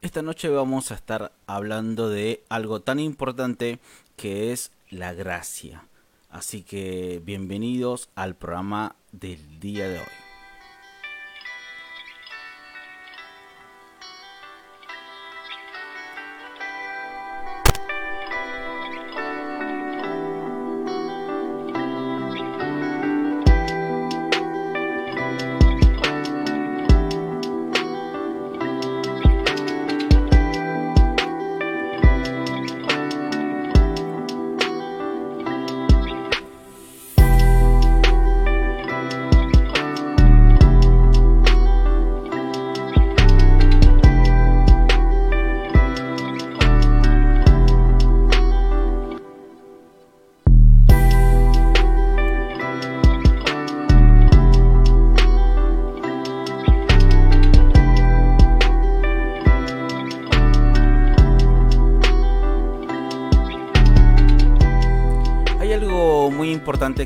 Esta noche vamos a estar hablando de algo tan importante que es la gracia. Así que bienvenidos al programa del día de hoy.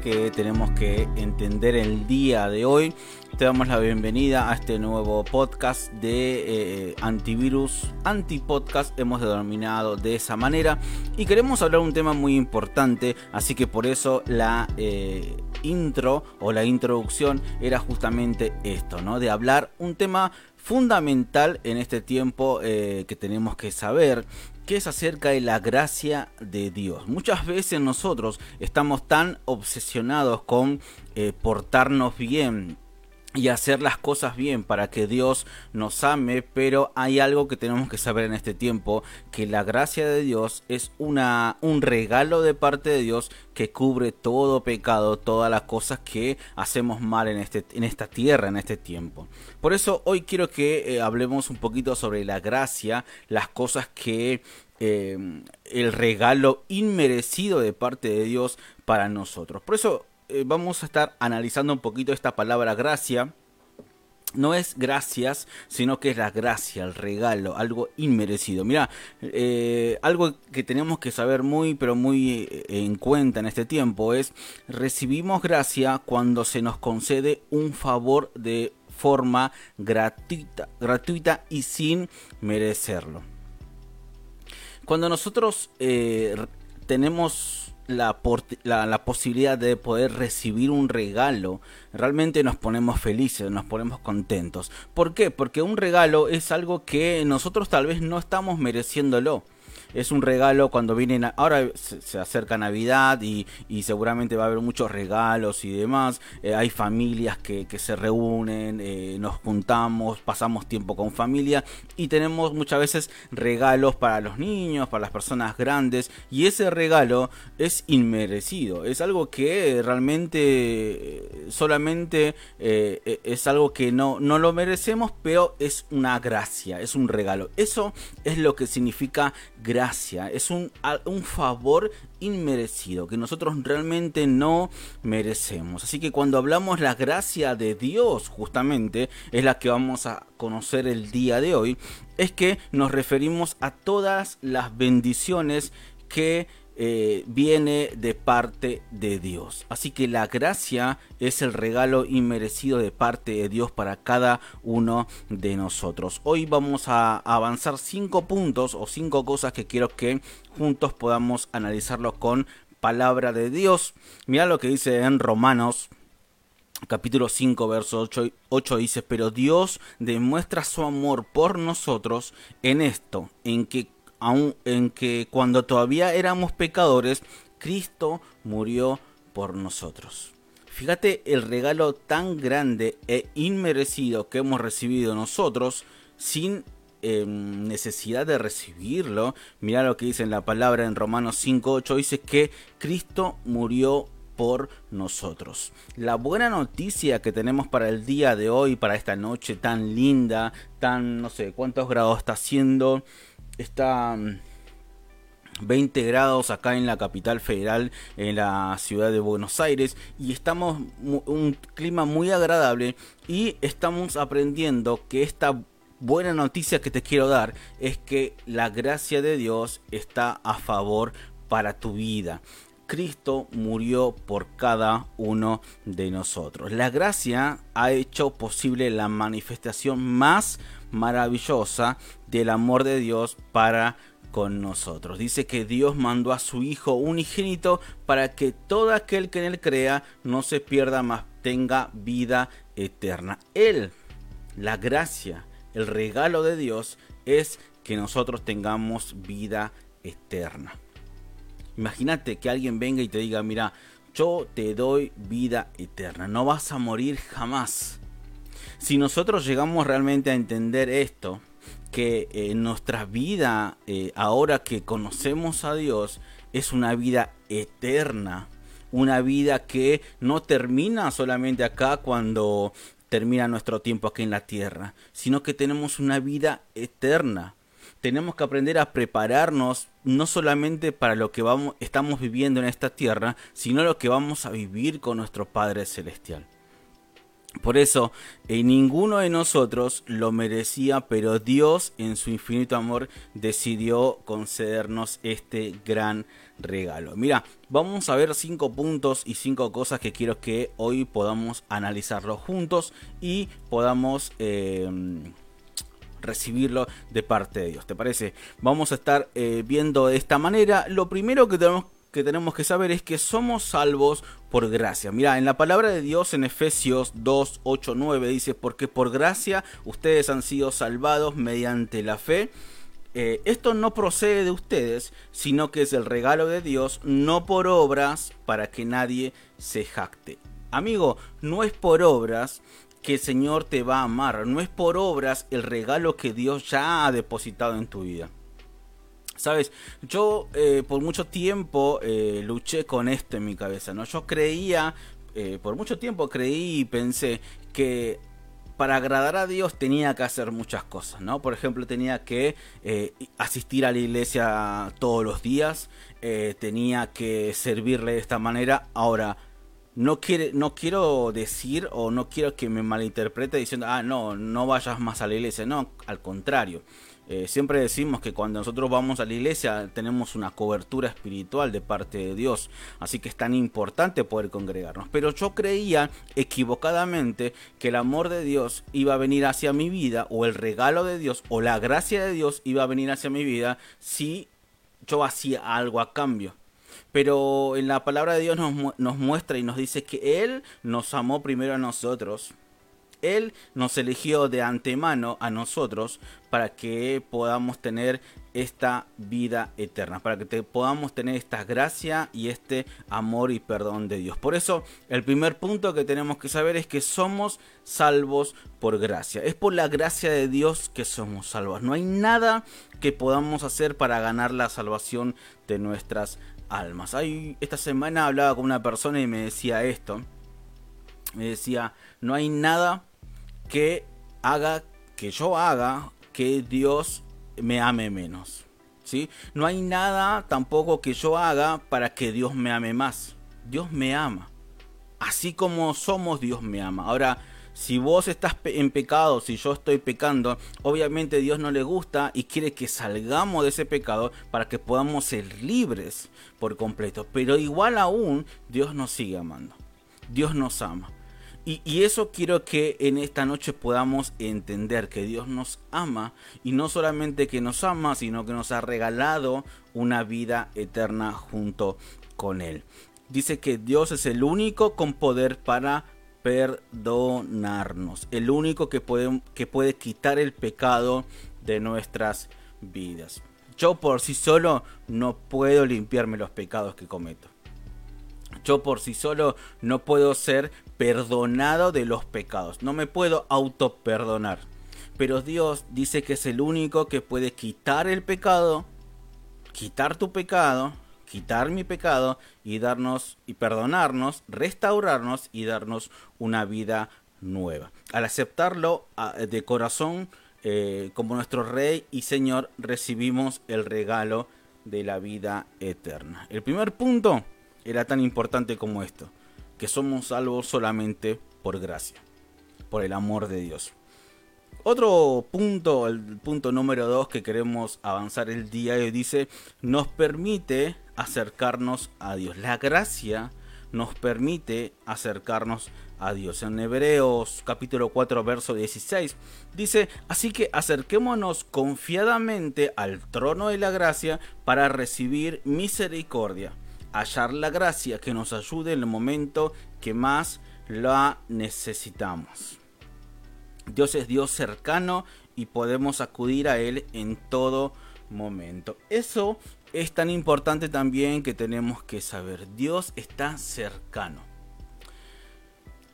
Que tenemos que entender el día de hoy. Te damos la bienvenida a este nuevo podcast de eh, antivirus, antipodcast, hemos denominado de esa manera. Y queremos hablar un tema muy importante, así que por eso la eh, intro o la introducción era justamente esto, ¿no? De hablar un tema fundamental en este tiempo eh, que tenemos que saber que es acerca de la gracia de Dios. Muchas veces nosotros estamos tan obsesionados con eh, portarnos bien, y hacer las cosas bien para que Dios nos ame, pero hay algo que tenemos que saber en este tiempo, que la gracia de Dios es una un regalo de parte de Dios que cubre todo pecado, todas las cosas que hacemos mal en este en esta tierra en este tiempo. Por eso hoy quiero que eh, hablemos un poquito sobre la gracia, las cosas que eh, el regalo inmerecido de parte de Dios para nosotros. Por eso eh, vamos a estar analizando un poquito esta palabra gracia. No es gracias, sino que es la gracia, el regalo, algo inmerecido. Mira, eh, algo que tenemos que saber muy, pero muy eh, en cuenta en este tiempo es, recibimos gracia cuando se nos concede un favor de forma gratuita, gratuita y sin merecerlo. Cuando nosotros tenemos la, posibilidad de poder recibir un regalo, realmente nos ponemos felices, nos ponemos contentos. ¿Por qué? Porque un regalo es algo que nosotros tal vez no estamos mereciéndolo es un regalo cuando vienen, ahora se, acerca Navidad y, seguramente va a haber muchos regalos y demás, eh, hay familias que, se reúnen, eh, nos juntamos, pasamos tiempo con familia y tenemos muchas veces regalos para los niños, para las personas grandes y ese regalo es inmerecido, es algo que realmente eh, solamente es algo que no, no lo merecemos, pero es una gracia, es un regalo. Eso es lo que significa gracia, es un, un favor inmerecido que nosotros realmente no merecemos. Así que cuando hablamos la gracia de Dios, justamente es la que vamos a conocer el día de hoy, es que nos referimos a todas las bendiciones que eh, viene de parte de Dios. Así que la gracia es el regalo inmerecido de parte de Dios para cada uno de nosotros. Hoy vamos a avanzar cinco puntos o cinco cosas que quiero que juntos podamos analizarlo con palabra de Dios. Mira lo que dice en Romanos capítulo 5, verso 8, 8, dice, pero Dios demuestra su amor por nosotros en esto, en que aun en que cuando todavía éramos pecadores, Cristo murió por nosotros. Fíjate el regalo tan grande e inmerecido que hemos recibido nosotros sin em, necesidad de recibirlo. Mira lo que dice en la palabra en Romanos 5.8. Dice que Cristo murió por nosotros. La buena noticia que tenemos para el día de hoy, para esta noche tan linda, tan no sé cuántos grados está haciendo está 20 mm, grados acá en la capital federal, en la ciudad de Buenos Aires, y estamos un clima muy agradable y estamos aprendiendo que esta buena noticia que te quiero dar es que la gracia de Dios está a favor para tu vida. Cristo murió por cada uno de nosotros. La gracia ha hecho posible la manifestación más maravillosa del amor de Dios para con nosotros. Dice que Dios mandó a su Hijo unigénito para que todo aquel que en él crea no se pierda, más tenga vida eterna. Él, la gracia, el regalo de Dios es que nosotros tengamos vida eterna. Imagínate que alguien venga y te diga, mira, yo te doy vida eterna, no vas a morir jamás. Si nosotros llegamos realmente a entender esto, que eh, nuestra vida, eh, ahora que conocemos a Dios, es una vida eterna, una vida que no termina solamente acá cuando termina nuestro tiempo aquí en la tierra, sino que tenemos una vida eterna. Tenemos que aprender a prepararnos no solamente para lo que vamos, estamos viviendo en esta tierra, sino lo que vamos a vivir con nuestro Padre Celestial. Por eso, eh, ninguno de nosotros lo merecía, pero Dios en su infinito amor decidió concedernos este gran regalo. Mira, vamos a ver cinco puntos y cinco cosas que quiero que hoy podamos analizarlo juntos y podamos... Em, recibirlo de parte de Dios. ¿Te parece? Vamos a estar eh, viendo de esta manera. Lo primero que tenemos que saber es que somos salvos por gracia. Mira, en la palabra de Dios en Efesios 2, 8, 9 dice, porque por gracia ustedes han sido salvados mediante la fe. Eh, esto no procede de ustedes, sino que es el regalo de Dios, no por obras, para que nadie se jacte. Amigo, no es por obras que el Señor te va a amar, no es por obras el regalo que Dios ya ha depositado en tu vida. Sabes, yo eh, por mucho tiempo eh, luché con esto en mi cabeza, ¿no? Yo creía, eh, por mucho tiempo creí y pensé que para agradar a Dios tenía que hacer muchas cosas, ¿no? Por ejemplo, tenía que asistir a la iglesia todos los días, tenía que servirle de esta manera. Ahora, no, quiere, no quiero decir o no quiero que me malinterprete diciendo, ah, no, no vayas más a la iglesia. No, al contrario. Eh, siempre decimos que cuando nosotros vamos a la iglesia tenemos una cobertura espiritual de parte de Dios, así que es tan importante poder congregarnos. Pero yo creía equivocadamente que el amor de Dios iba a venir hacia mi vida, o el regalo de Dios, o la gracia de Dios iba a venir hacia mi vida si yo hacía algo a cambio. Pero en la palabra de Dios nos, nos muestra y nos dice que Él nos amó primero a nosotros él nos eligió de antemano a nosotros para que podamos tener esta vida eterna, para que podamos tener esta gracia y este amor y perdón de Dios. Por eso el primer punto que tenemos que saber es que somos salvos por gracia. Es por la gracia de Dios que somos salvos. No hay nada que podamos hacer para ganar la salvación de nuestras almas. esta semana hablaba con una persona y me decía esto. Me decía, no hay nada que haga, que yo haga, que Dios me ame menos. ¿sí? No hay nada tampoco que yo haga para que Dios me ame más. Dios me ama. Así como somos, Dios me ama. Ahora, si vos estás en pecado, si yo estoy pecando, obviamente Dios no le gusta y quiere que salgamos de ese pecado para que podamos ser libres por completo. Pero igual aún, Dios nos sigue amando. Dios nos ama. Y, eso quiero que en esta noche podamos entender que Dios nos ama y no solamente que nos ama, sino que nos ha regalado una vida eterna junto con Él. Dice que Dios es el único con poder para perdonarnos, el único que puede, que puede quitar el pecado de nuestras vidas. Yo por sí solo no puedo limpiarme los pecados que cometo. Yo por sí solo no puedo ser perdonado de los pecados. No me puedo auto perdonar. Pero Dios dice que es el único que puede quitar el pecado, quitar tu pecado, quitar mi pecado y darnos y perdonarnos, restaurarnos y darnos una vida nueva. Al aceptarlo de corazón eh, como nuestro Rey y Señor, recibimos el regalo de la vida eterna. El primer punto era tan importante como esto, que somos salvos solamente por gracia, por el amor de Dios. Otro punto, el punto número dos que queremos avanzar el día de hoy dice, nos permite acercarnos a Dios. La gracia nos permite acercarnos a Dios. En Hebreos capítulo 4 verso 16 dice, así que acerquémonos confiadamente al trono de la gracia para recibir misericordia, hallar la gracia que nos ayude en el momento que más la necesitamos. Dios es Dios cercano y podemos acudir a Él en todo momento. Eso es tan importante también que tenemos que saber. Dios está cercano.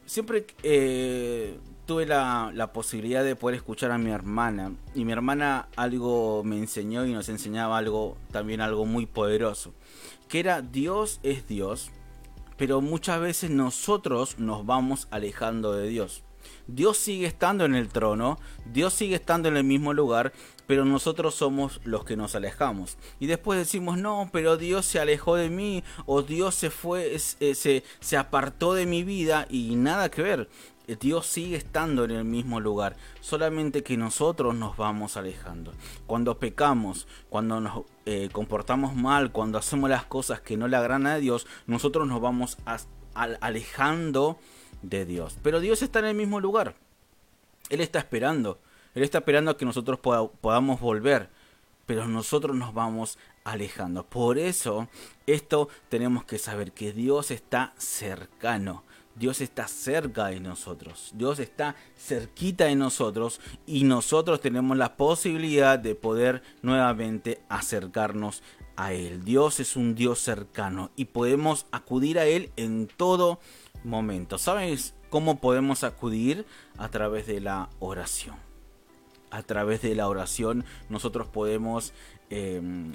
Siempre eh, tuve la, la, posibilidad de poder escuchar a mi hermana y mi hermana algo me enseñó y nos enseñaba algo también algo muy poderoso que era Dios es Dios pero muchas veces nosotros nos vamos alejando de Dios Dios sigue estando en el trono, Dios sigue estando en el mismo lugar, pero nosotros somos los que nos alejamos. Y después decimos, no, pero Dios se alejó de mí, o Dios se fue, eh, se, se apartó de mi vida, y nada que ver. Dios sigue estando en el mismo lugar, solamente que nosotros nos vamos alejando. Cuando pecamos, cuando nos eh, comportamos mal, cuando hacemos las cosas que no le agradan a Dios, nosotros nos vamos alejando de Dios. Pero Dios está en el mismo lugar. Él está esperando. Él está esperando a que nosotros podamos volver. Pero nosotros nos vamos alejando. Por eso, esto tenemos que saber que Dios está cercano. Dios está cerca de nosotros. Dios está cerquita de nosotros y nosotros tenemos la posibilidad de poder nuevamente acercarnos a Él. Dios es un Dios cercano y podemos acudir a Él en todo momento. ¿Sabes cómo podemos acudir? A través de la oración. A través de la oración nosotros podemos em,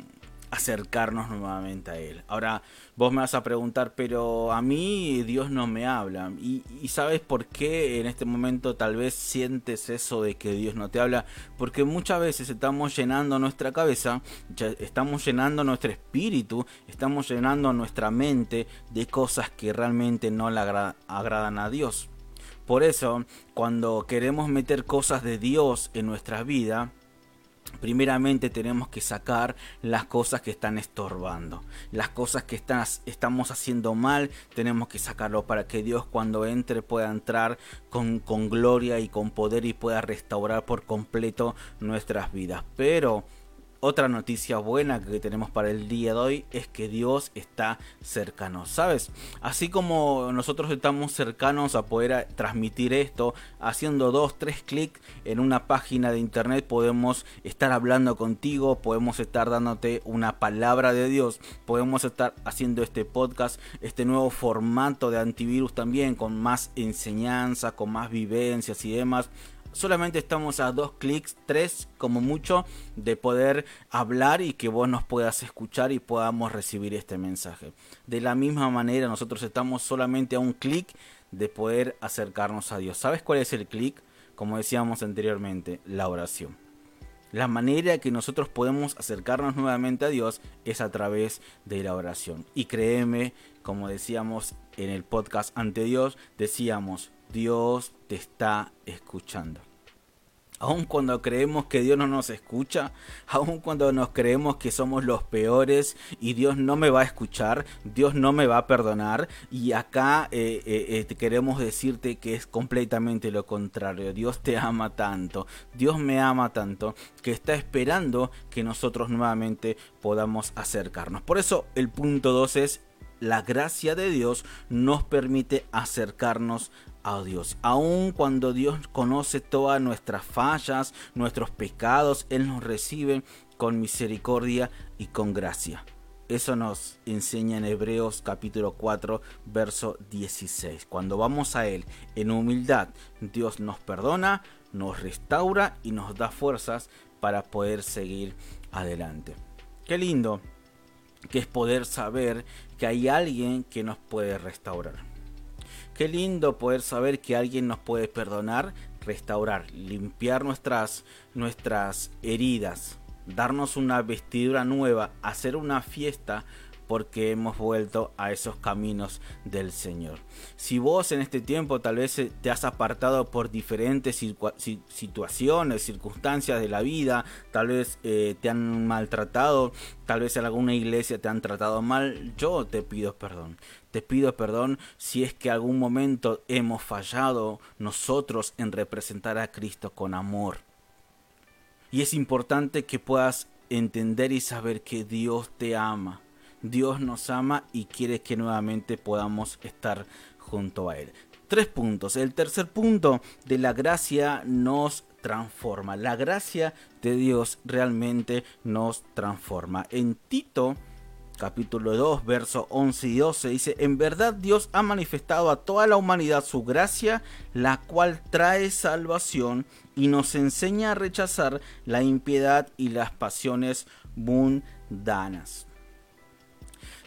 acercarnos nuevamente a Él. Ahora, vos me vas a preguntar, pero a mí Dios no me habla. Y, sabes por qué en este momento tal vez sientes eso de que Dios no te habla. Porque muchas veces estamos llenando nuestra cabeza, estamos llenando nuestro espíritu, estamos llenando nuestra mente de cosas que realmente no le agradan a Dios. Por eso, cuando queremos meter cosas de Dios en nuestra vida, primeramente tenemos que sacar las cosas que están estorbando. Las cosas que estamos haciendo mal, tenemos que sacarlo para que Dios cuando entre pueda entrar con, con gloria y con poder y pueda restaurar por completo nuestras vidas. Pero otra noticia buena que tenemos para el día de hoy es que Dios está cercano, ¿sabes? Así como nosotros estamos cercanos a poder transmitir esto, haciendo dos, tres clics en una página de internet podemos estar hablando contigo, podemos estar dándote una palabra de Dios, podemos estar haciendo este podcast, este nuevo formato de antivirus también, con más enseñanza, con más vivencias y demás solamente estamos a dos clics, tres como mucho, de poder hablar y que vos nos puedas escuchar y podamos recibir este mensaje. De la misma manera, nosotros estamos solamente a un clic de poder acercarnos a Dios. ¿Sabes cuál es el clic? Como decíamos anteriormente, la oración. La manera que nosotros podemos acercarnos nuevamente a Dios es a través de la oración. Y créeme, como decíamos en el podcast ante Dios, decíamos, Dios te está escuchando. Aun cuando creemos que Dios no nos escucha, aun cuando nos creemos que somos los peores y Dios no me va a escuchar, Dios no me va a perdonar, y acá eh, eh, eh, queremos decirte que es completamente lo contrario. Dios te ama tanto, Dios me ama tanto, que está esperando que nosotros nuevamente podamos acercarnos. Por eso el punto 2 es la gracia de Dios nos permite acercarnos a Dios. Aun cuando Dios conoce todas nuestras fallas, nuestros pecados, Él nos recibe con misericordia y con gracia. Eso nos enseña en Hebreos capítulo 4, verso 16. Cuando vamos a Él en humildad, Dios nos perdona, nos restaura y nos da fuerzas para poder seguir adelante. Qué lindo que es poder saber que hay alguien que nos puede restaurar. Qué lindo poder saber que alguien nos puede perdonar, restaurar, limpiar nuestras, nuestras heridas, darnos una vestidura nueva, hacer una fiesta porque hemos vuelto a esos caminos del Señor. Si vos en este tiempo tal vez eh, te has apartado por diferentes situaciones, circunstancias de la vida, tal vez eh, te han maltratado, tal vez en alguna iglesia te han tratado mal, yo te pido perdón. Te pido perdón si es que algún momento hemos fallado nosotros en representar a Cristo con amor. Y es importante que puedas entender y saber que Dios te ama. Dios nos ama y quiere que nuevamente podamos estar junto a Él. Tres puntos. El tercer punto de la gracia nos transforma. La gracia de Dios realmente nos transforma. En Tito capítulo 2, verso 11 y 12 dice, en verdad Dios ha manifestado a toda la humanidad su gracia, la cual trae salvación y nos enseña a rechazar la impiedad y las pasiones mundanas.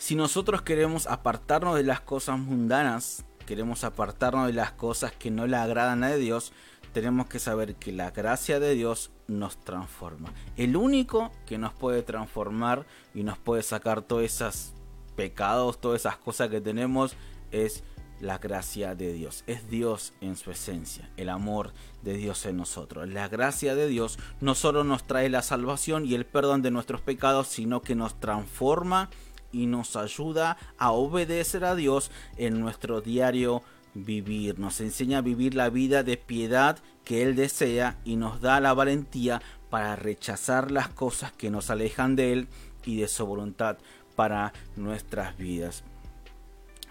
Si nosotros queremos apartarnos de las cosas mundanas, queremos apartarnos de las cosas que no le agradan a Dios, tenemos que saber que la gracia de Dios nos transforma. El único que nos puede transformar y nos puede sacar todos esos pecados, todas esas cosas que tenemos es la gracia de Dios. Es Dios en su esencia, el amor de Dios en nosotros. La gracia de Dios no solo nos trae la salvación y el perdón de nuestros pecados, sino que nos transforma y nos ayuda a obedecer a Dios en nuestro diario vivir, nos enseña a vivir la vida de piedad que Él desea y nos da la valentía para rechazar las cosas que nos alejan de Él y de su voluntad para nuestras vidas.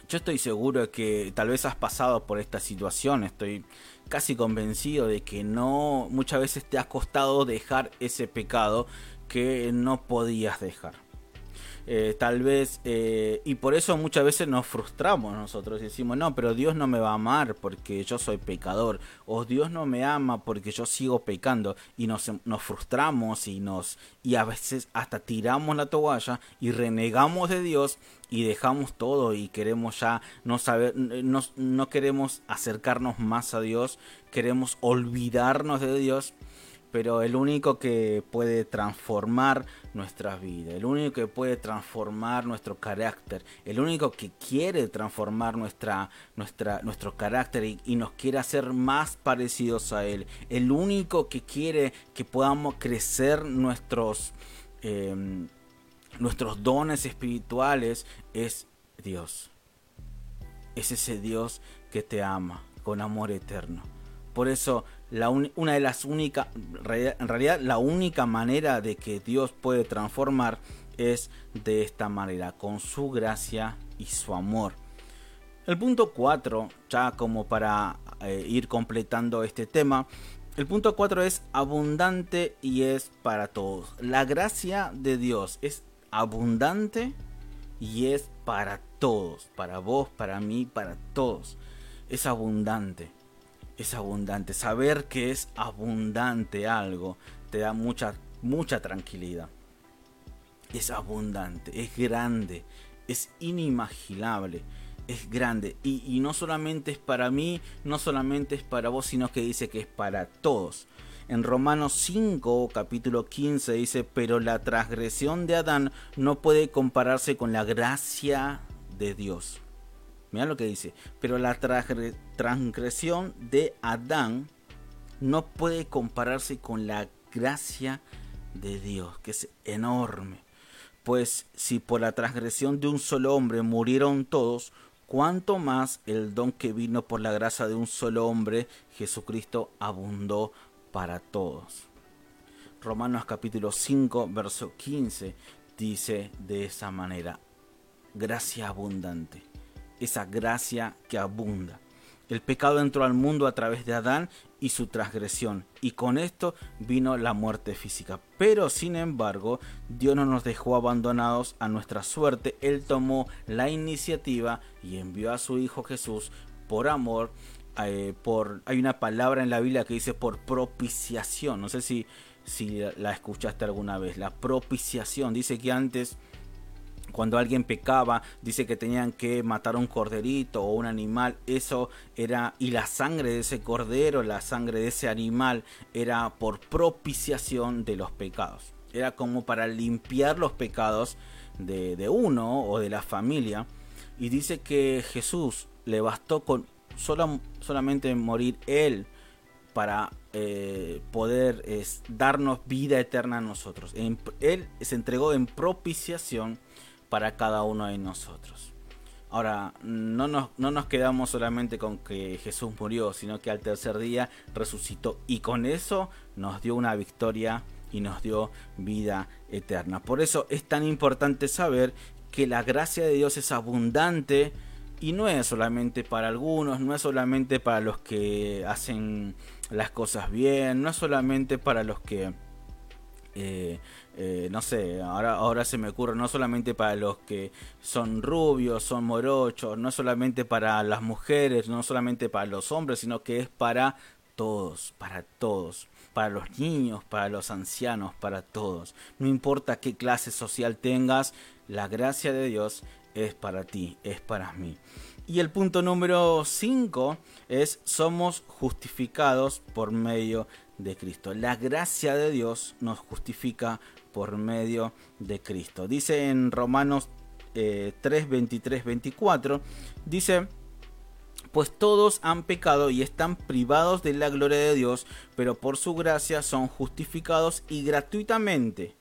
Yo estoy seguro de que tal vez has pasado por esta situación, estoy casi convencido de que no muchas veces te ha costado dejar ese pecado que no podías dejar. Eh, tal vez, eh, y por eso muchas veces nos frustramos nosotros y decimos, no, pero Dios no me va a amar porque yo soy pecador, o Dios no me ama porque yo sigo pecando, y nos, nos frustramos y, nos, y a veces hasta tiramos la toalla y renegamos de Dios y dejamos todo y queremos ya no saber, no, no queremos acercarnos más a Dios, queremos olvidarnos de Dios pero el único que puede transformar nuestra vida, el único que puede transformar nuestro carácter, el único que quiere transformar nuestra, nuestra, nuestro carácter y, nos quiere hacer más parecidos a Él, el único que quiere que podamos crecer nuestros, em, nuestros dones espirituales es Dios. Es ese Dios que te ama con amor eterno. Por eso, la una de las en realidad la única manera de que Dios puede transformar es de esta manera, con su gracia y su amor. El punto 4, ya como para eh, ir completando este tema, el punto 4 es abundante y es para todos. La gracia de Dios es abundante y es para todos, para vos, para mí, para todos. Es abundante es abundante. Saber que es abundante algo te da mucha, mucha tranquilidad. Es abundante, es grande, es inimaginable, es grande. Y, y, no solamente es para mí, no solamente es para vos, sino que dice que es para todos. En Romanos 5, capítulo 15 dice, pero la transgresión de Adán no puede compararse con la gracia de Dios. Mira lo que dice. Pero la transgresión de Adán no puede compararse con la gracia de Dios, que es enorme. Pues si por la transgresión de un solo hombre murieron todos, cuánto más el don que vino por la gracia de un solo hombre, Jesucristo, abundó para todos. Romanos capítulo 5, verso 15 dice de esa manera, gracia abundante esa gracia que abunda. El pecado entró al mundo a través de Adán y su transgresión, y con esto vino la muerte física. Pero sin embargo, Dios no nos dejó abandonados a nuestra suerte, Él tomó la iniciativa y envió a su Hijo Jesús por amor. Eh, por, hay una palabra en la Biblia que dice por propiciación, no sé si, si la escuchaste alguna vez, la propiciación, dice que antes cuando alguien pecaba, dice que tenían que matar un corderito o un animal, eso era, y la sangre de ese cordero, la sangre de ese animal, era por propiciación de los pecados. Era como para limpiar los pecados de, uno o de la familia. Y dice que Jesús le bastó con solamente morir Él para eh, poder darnos vida eterna a nosotros. él se entregó en propiciación para cada uno de nosotros. Ahora, no nos, no nos quedamos solamente con que Jesús murió, sino que al tercer día resucitó y con eso nos dio una victoria y nos dio vida eterna. Por eso es tan importante saber que la gracia de Dios es abundante y no es solamente para algunos, no es solamente para los que hacen las cosas bien, no es solamente para los que eh, eh, no sé, ahora, ahora se me ocurre no solamente para los que son rubios, son morochos, no solamente para las mujeres, no solamente para los hombres, sino que es para todos, para todos, para los niños, para los ancianos, para todos. No importa qué clase social tengas, la gracia de Dios es para ti, es para mí. Y el punto número 5 es somos justificados por medio de Cristo. La gracia de Dios nos justifica por medio de Cristo. Dice en Romanos 3, 23, 24, dice, pues todos han pecado y están privados de la gloria de Dios, pero por su gracia son justificados y gratuitamente.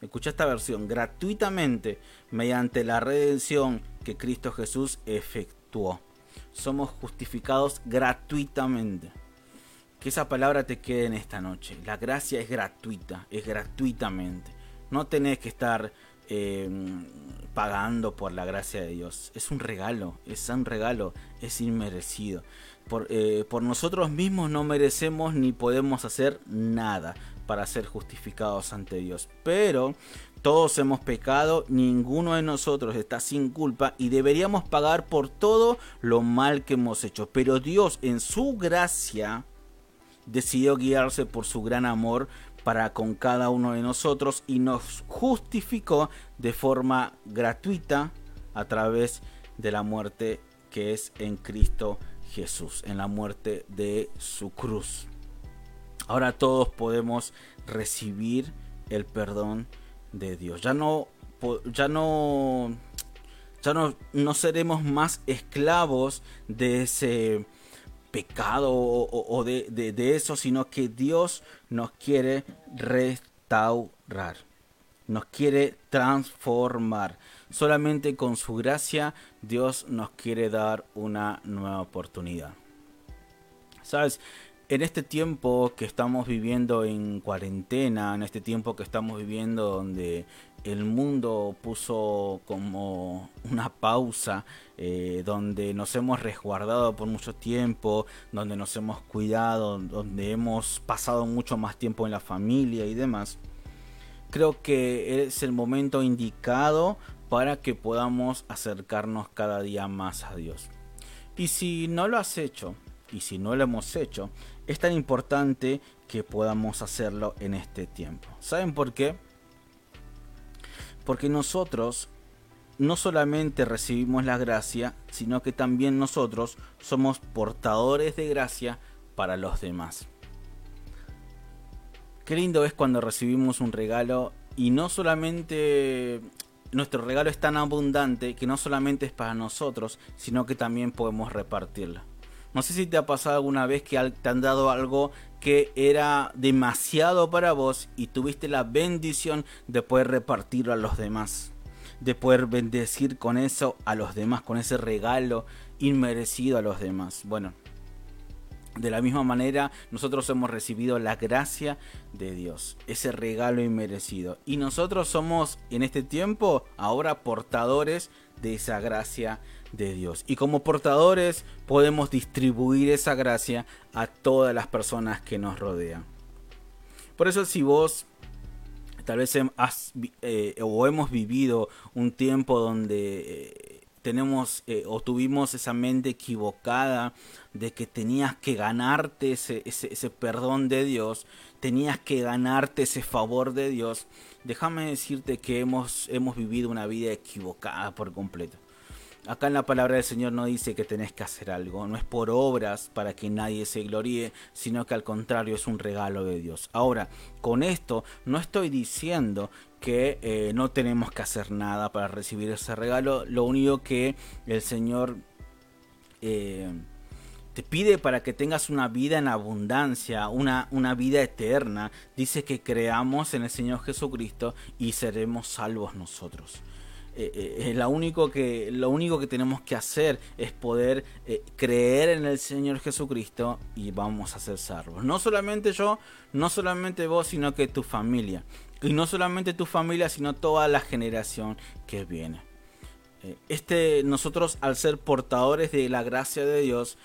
Escucha esta versión, gratuitamente, mediante la redención que Cristo Jesús efectuó. Somos justificados gratuitamente que esa palabra te quede en esta noche. La gracia es gratuita, es gratuitamente. No tenés que estar em, pagando por la gracia de Dios. Es un regalo, es un regalo, es inmerecido. Por, eh, por nosotros mismos no merecemos ni podemos hacer nada para ser justificados ante Dios. Pero todos hemos pecado, ninguno de nosotros está sin culpa y deberíamos pagar por todo lo mal que hemos hecho. Pero Dios en su gracia decidió guiarse por su gran amor para con cada uno de nosotros y nos justificó de forma gratuita a través de la muerte que es en Cristo Jesús, en la muerte de su cruz. Ahora todos podemos recibir el perdón de Dios. Ya no ya no ya no, no seremos más esclavos de ese pecado o, de, eso, sino que Dios nos quiere restaurar, nos quiere transformar. Solamente con su gracia Dios nos quiere dar una nueva oportunidad. ¿Sabes? En este tiempo que estamos viviendo en cuarentena, en este tiempo que estamos viviendo donde el mundo puso como una pausa, eh, donde nos hemos resguardado por mucho tiempo, donde nos hemos cuidado, donde hemos pasado mucho más tiempo en la familia y demás, creo que es el momento indicado para que podamos acercarnos cada día más a Dios. Y si no lo has hecho, y si no lo hemos hecho, es tan importante que podamos hacerlo en este tiempo. ¿Saben por qué? Porque nosotros no solamente recibimos la gracia, sino que también nosotros somos portadores de gracia para los demás. Qué lindo es cuando recibimos un regalo y no solamente nuestro regalo es tan abundante que no solamente es para nosotros, sino que también podemos repartirlo. No sé si te ha pasado alguna vez que te han dado algo que era demasiado para vos y tuviste la bendición de poder repartirlo a los demás. De poder bendecir con eso a los demás, con ese regalo inmerecido a los demás. Bueno, de la misma manera, nosotros hemos recibido la gracia de Dios, ese regalo inmerecido. Y nosotros somos en este tiempo ahora portadores de esa gracia de Dios. Y como portadores podemos distribuir esa gracia a todas las personas que nos rodean. Por eso si vos tal vez has, eh, o hemos vivido un tiempo donde eh, tenemos eh, o tuvimos esa mente equivocada de que tenías que ganarte ese, ese, perdón de Dios, tenías que ganarte ese favor de Dios, déjame decirte que hemos, hemos vivido una vida equivocada por completo Acá en la palabra del Señor no dice que tenés que hacer algo, no es por obras para que nadie se gloríe, sino que al contrario es un regalo de Dios. Ahora, con esto no estoy diciendo que eh, no tenemos que hacer nada para recibir ese regalo, lo único que el Señor... Eh, te pide para que tengas una vida en abundancia, una, una vida eterna. Dice que creamos en el Señor Jesucristo y seremos salvos nosotros. Eh, eh, lo, único que, lo único que tenemos que hacer es poder eh, creer en el Señor Jesucristo y vamos a ser salvos. No solamente yo, no solamente vos, sino que tu familia. Y no solamente tu familia, sino toda la generación que viene. Este, nosotros al ser portadores de la gracia de Dios,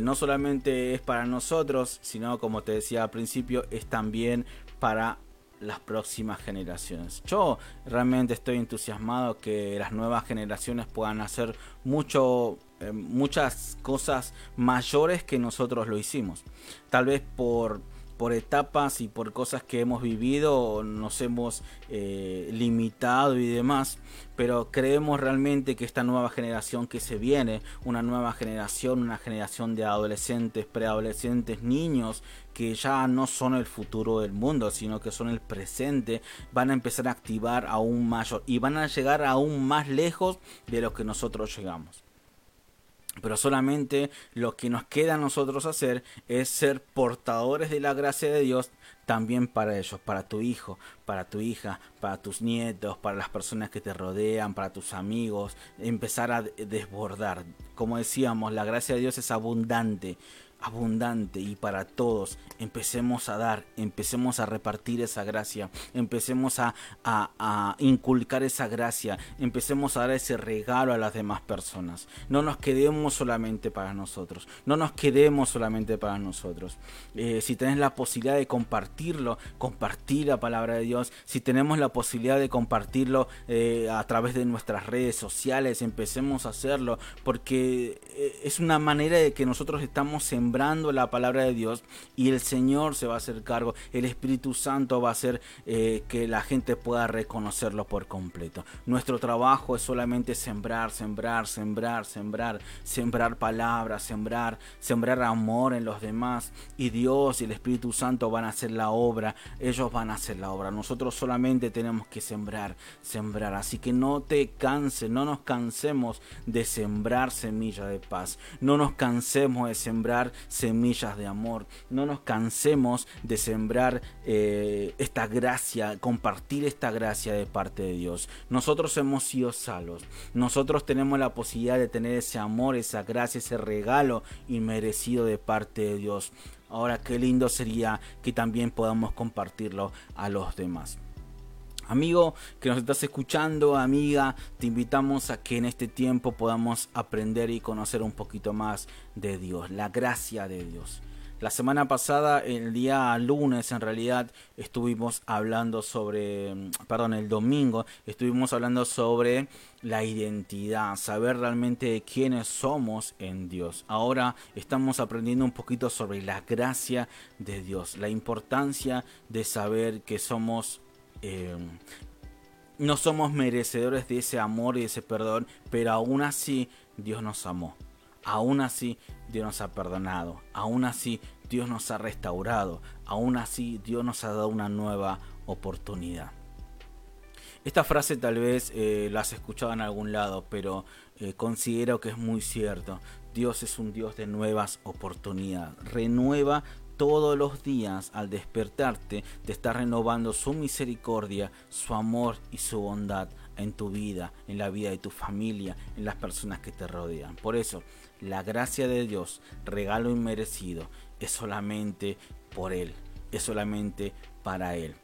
no solamente es para nosotros, sino como te decía al principio, es también para las próximas generaciones. Yo realmente estoy entusiasmado que las nuevas generaciones puedan hacer mucho, eh, muchas cosas mayores que nosotros lo hicimos. Tal vez por por etapas y por cosas que hemos vivido nos hemos eh, limitado y demás, pero creemos realmente que esta nueva generación que se viene, una nueva generación, una generación de adolescentes, preadolescentes, niños que ya no son el futuro del mundo, sino que son el presente, van a empezar a activar aún mayor y van a llegar aún más lejos de lo que nosotros llegamos. Pero solamente lo que nos queda a nosotros hacer es ser portadores de la gracia de Dios también para ellos, para tu hijo, para tu hija, para tus nietos, para las personas que te rodean, para tus amigos, empezar a desbordar. Como decíamos, la gracia de Dios es abundante abundante y para todos. Empecemos a dar, empecemos a repartir esa gracia, empecemos a, a, inculcar esa gracia, empecemos a dar ese regalo a las demás personas. No nos quedemos solamente para nosotros, no nos quedemos solamente para nosotros. Eh, si tenés la posibilidad de compartirlo, compartir la palabra de Dios, si tenemos la posibilidad de compartirlo eh, a través de nuestras redes sociales, empecemos a hacerlo, porque eh, es una manera de que nosotros estamos en la palabra de Dios y el Señor se va a hacer cargo, el Espíritu Santo va a hacer eh, que la gente pueda reconocerlo por completo. Nuestro trabajo es solamente sembrar, sembrar, sembrar, sembrar, sembrar palabras, sembrar, sembrar amor en los demás y Dios y el Espíritu Santo van a hacer la obra, ellos van a hacer la obra. Nosotros solamente tenemos que sembrar, sembrar. Así que no te canses, no nos cansemos de sembrar semilla de paz, no nos cansemos de sembrar semillas de amor. No nos cansemos de sembrar eh, esta gracia, compartir esta gracia de parte de Dios. Nosotros hemos sido salvos. Nosotros tenemos la posibilidad de tener ese amor, esa gracia, ese regalo inmerecido de parte de Dios. Ahora qué lindo sería que también podamos compartirlo a los demás. Amigo que nos estás escuchando, amiga, te invitamos a que en este tiempo podamos aprender y conocer un poquito más de Dios, la gracia de Dios. La semana pasada, el día lunes en realidad, estuvimos hablando sobre, perdón, el domingo, estuvimos hablando sobre la identidad, saber realmente quiénes somos en Dios. Ahora estamos aprendiendo un poquito sobre la gracia de Dios, la importancia de saber que somos eh, no somos merecedores de ese amor y de ese perdón, pero aún así Dios nos amó. Aún así Dios nos ha perdonado. Aún así Dios nos ha restaurado. Aún así Dios nos ha dado una nueva oportunidad. Esta frase tal vez eh, la has escuchado en algún lado, pero eh, considero que es muy cierto. Dios es un Dios de nuevas oportunidades. Renueva todos los días al despertarte te está renovando su misericordia, su amor y su bondad en tu vida, en la vida de tu familia, en las personas que te rodean. Por eso, la gracia de Dios, regalo inmerecido, es solamente por Él, es solamente para Él.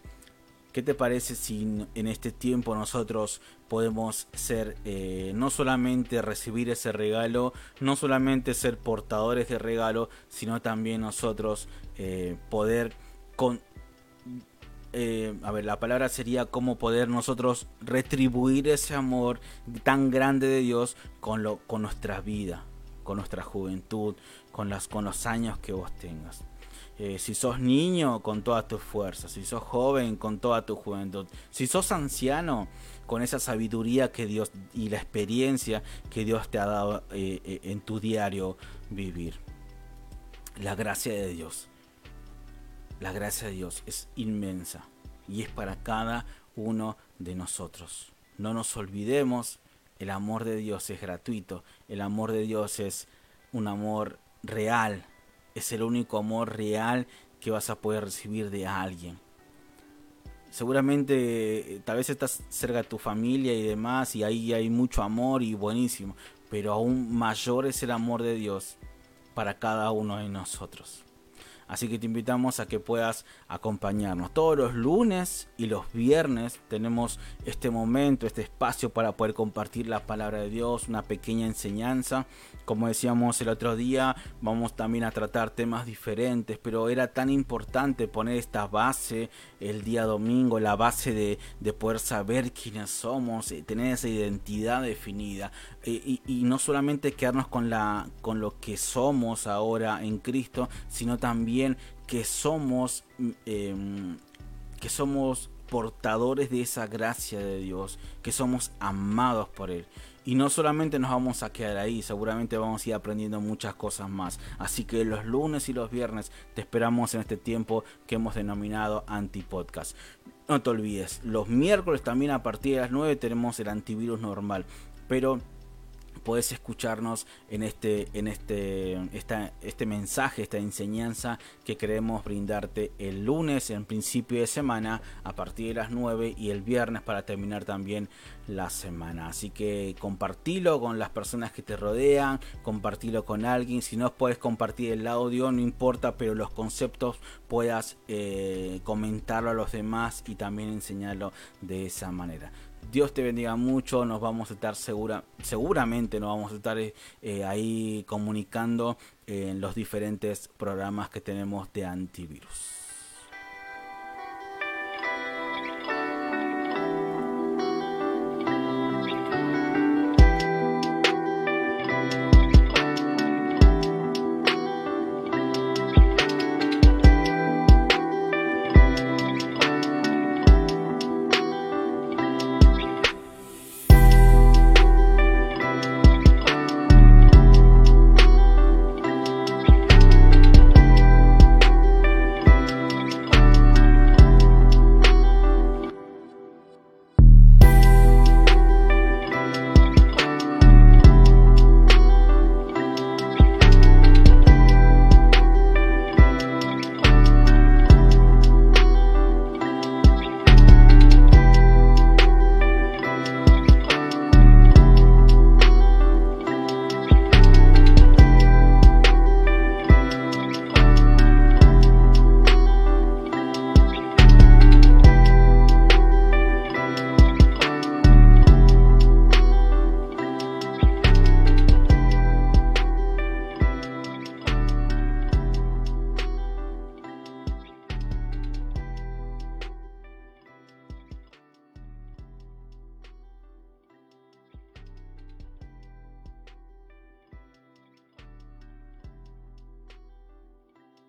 ¿Qué te parece si en este tiempo nosotros podemos ser, eh, no solamente recibir ese regalo, no solamente ser portadores de regalo, sino también nosotros eh, poder con... Eh, a ver, la palabra sería cómo poder nosotros retribuir ese amor tan grande de Dios con, lo, con nuestra vida con nuestra juventud, con, las, con los años que vos tengas. Eh, si sos niño, con todas tus fuerzas. Si sos joven, con toda tu juventud. Si sos anciano, con esa sabiduría que Dios y la experiencia que Dios te ha dado eh, eh, en tu diario vivir. La gracia de Dios. La gracia de Dios es inmensa y es para cada uno de nosotros. No nos olvidemos, el amor de Dios es gratuito, el amor de Dios es un amor real, es el único amor real que vas a poder recibir de alguien. Seguramente eh, tal vez estás cerca de tu familia y demás y ahí hay mucho amor y buenísimo, pero aún mayor es el amor de Dios para cada uno de nosotros. Así que te invitamos a que puedas acompañarnos. Todos los lunes y los viernes tenemos este momento, este espacio para poder compartir la palabra de Dios, una pequeña enseñanza. Como decíamos el otro día, vamos también a tratar temas diferentes, pero era tan importante poner esta base el día domingo, la base de, poder saber quiénes somos, eh, tener esa identidad definida eh, y, no solamente quedarnos con, la, con lo que somos ahora en Cristo, sino también que somos, mm, em, que somos portadores de esa gracia de Dios, que somos amados por Él. Y no solamente nos vamos a quedar ahí, seguramente vamos a ir aprendiendo muchas cosas más. Así que los lunes y los viernes te esperamos en este tiempo que hemos denominado Antipodcast. No te olvides, los miércoles también a partir de las 9 tenemos el antivirus normal. Pero podés escucharnos en este, en este, esta, este mensaje, esta enseñanza que queremos brindarte el lunes en principio de semana a partir de las 9 y el viernes para terminar también la semana. Así que compartilo con las personas que te rodean, compartilo con alguien. Si no puedes compartir el audio, no importa, pero los conceptos puedas eh, comentarlo a los demás y también enseñarlo de esa manera. Dios te bendiga mucho, nos vamos a estar segura, seguramente nos vamos a estar eh, ahí comunicando en los diferentes programas que tenemos de antivirus.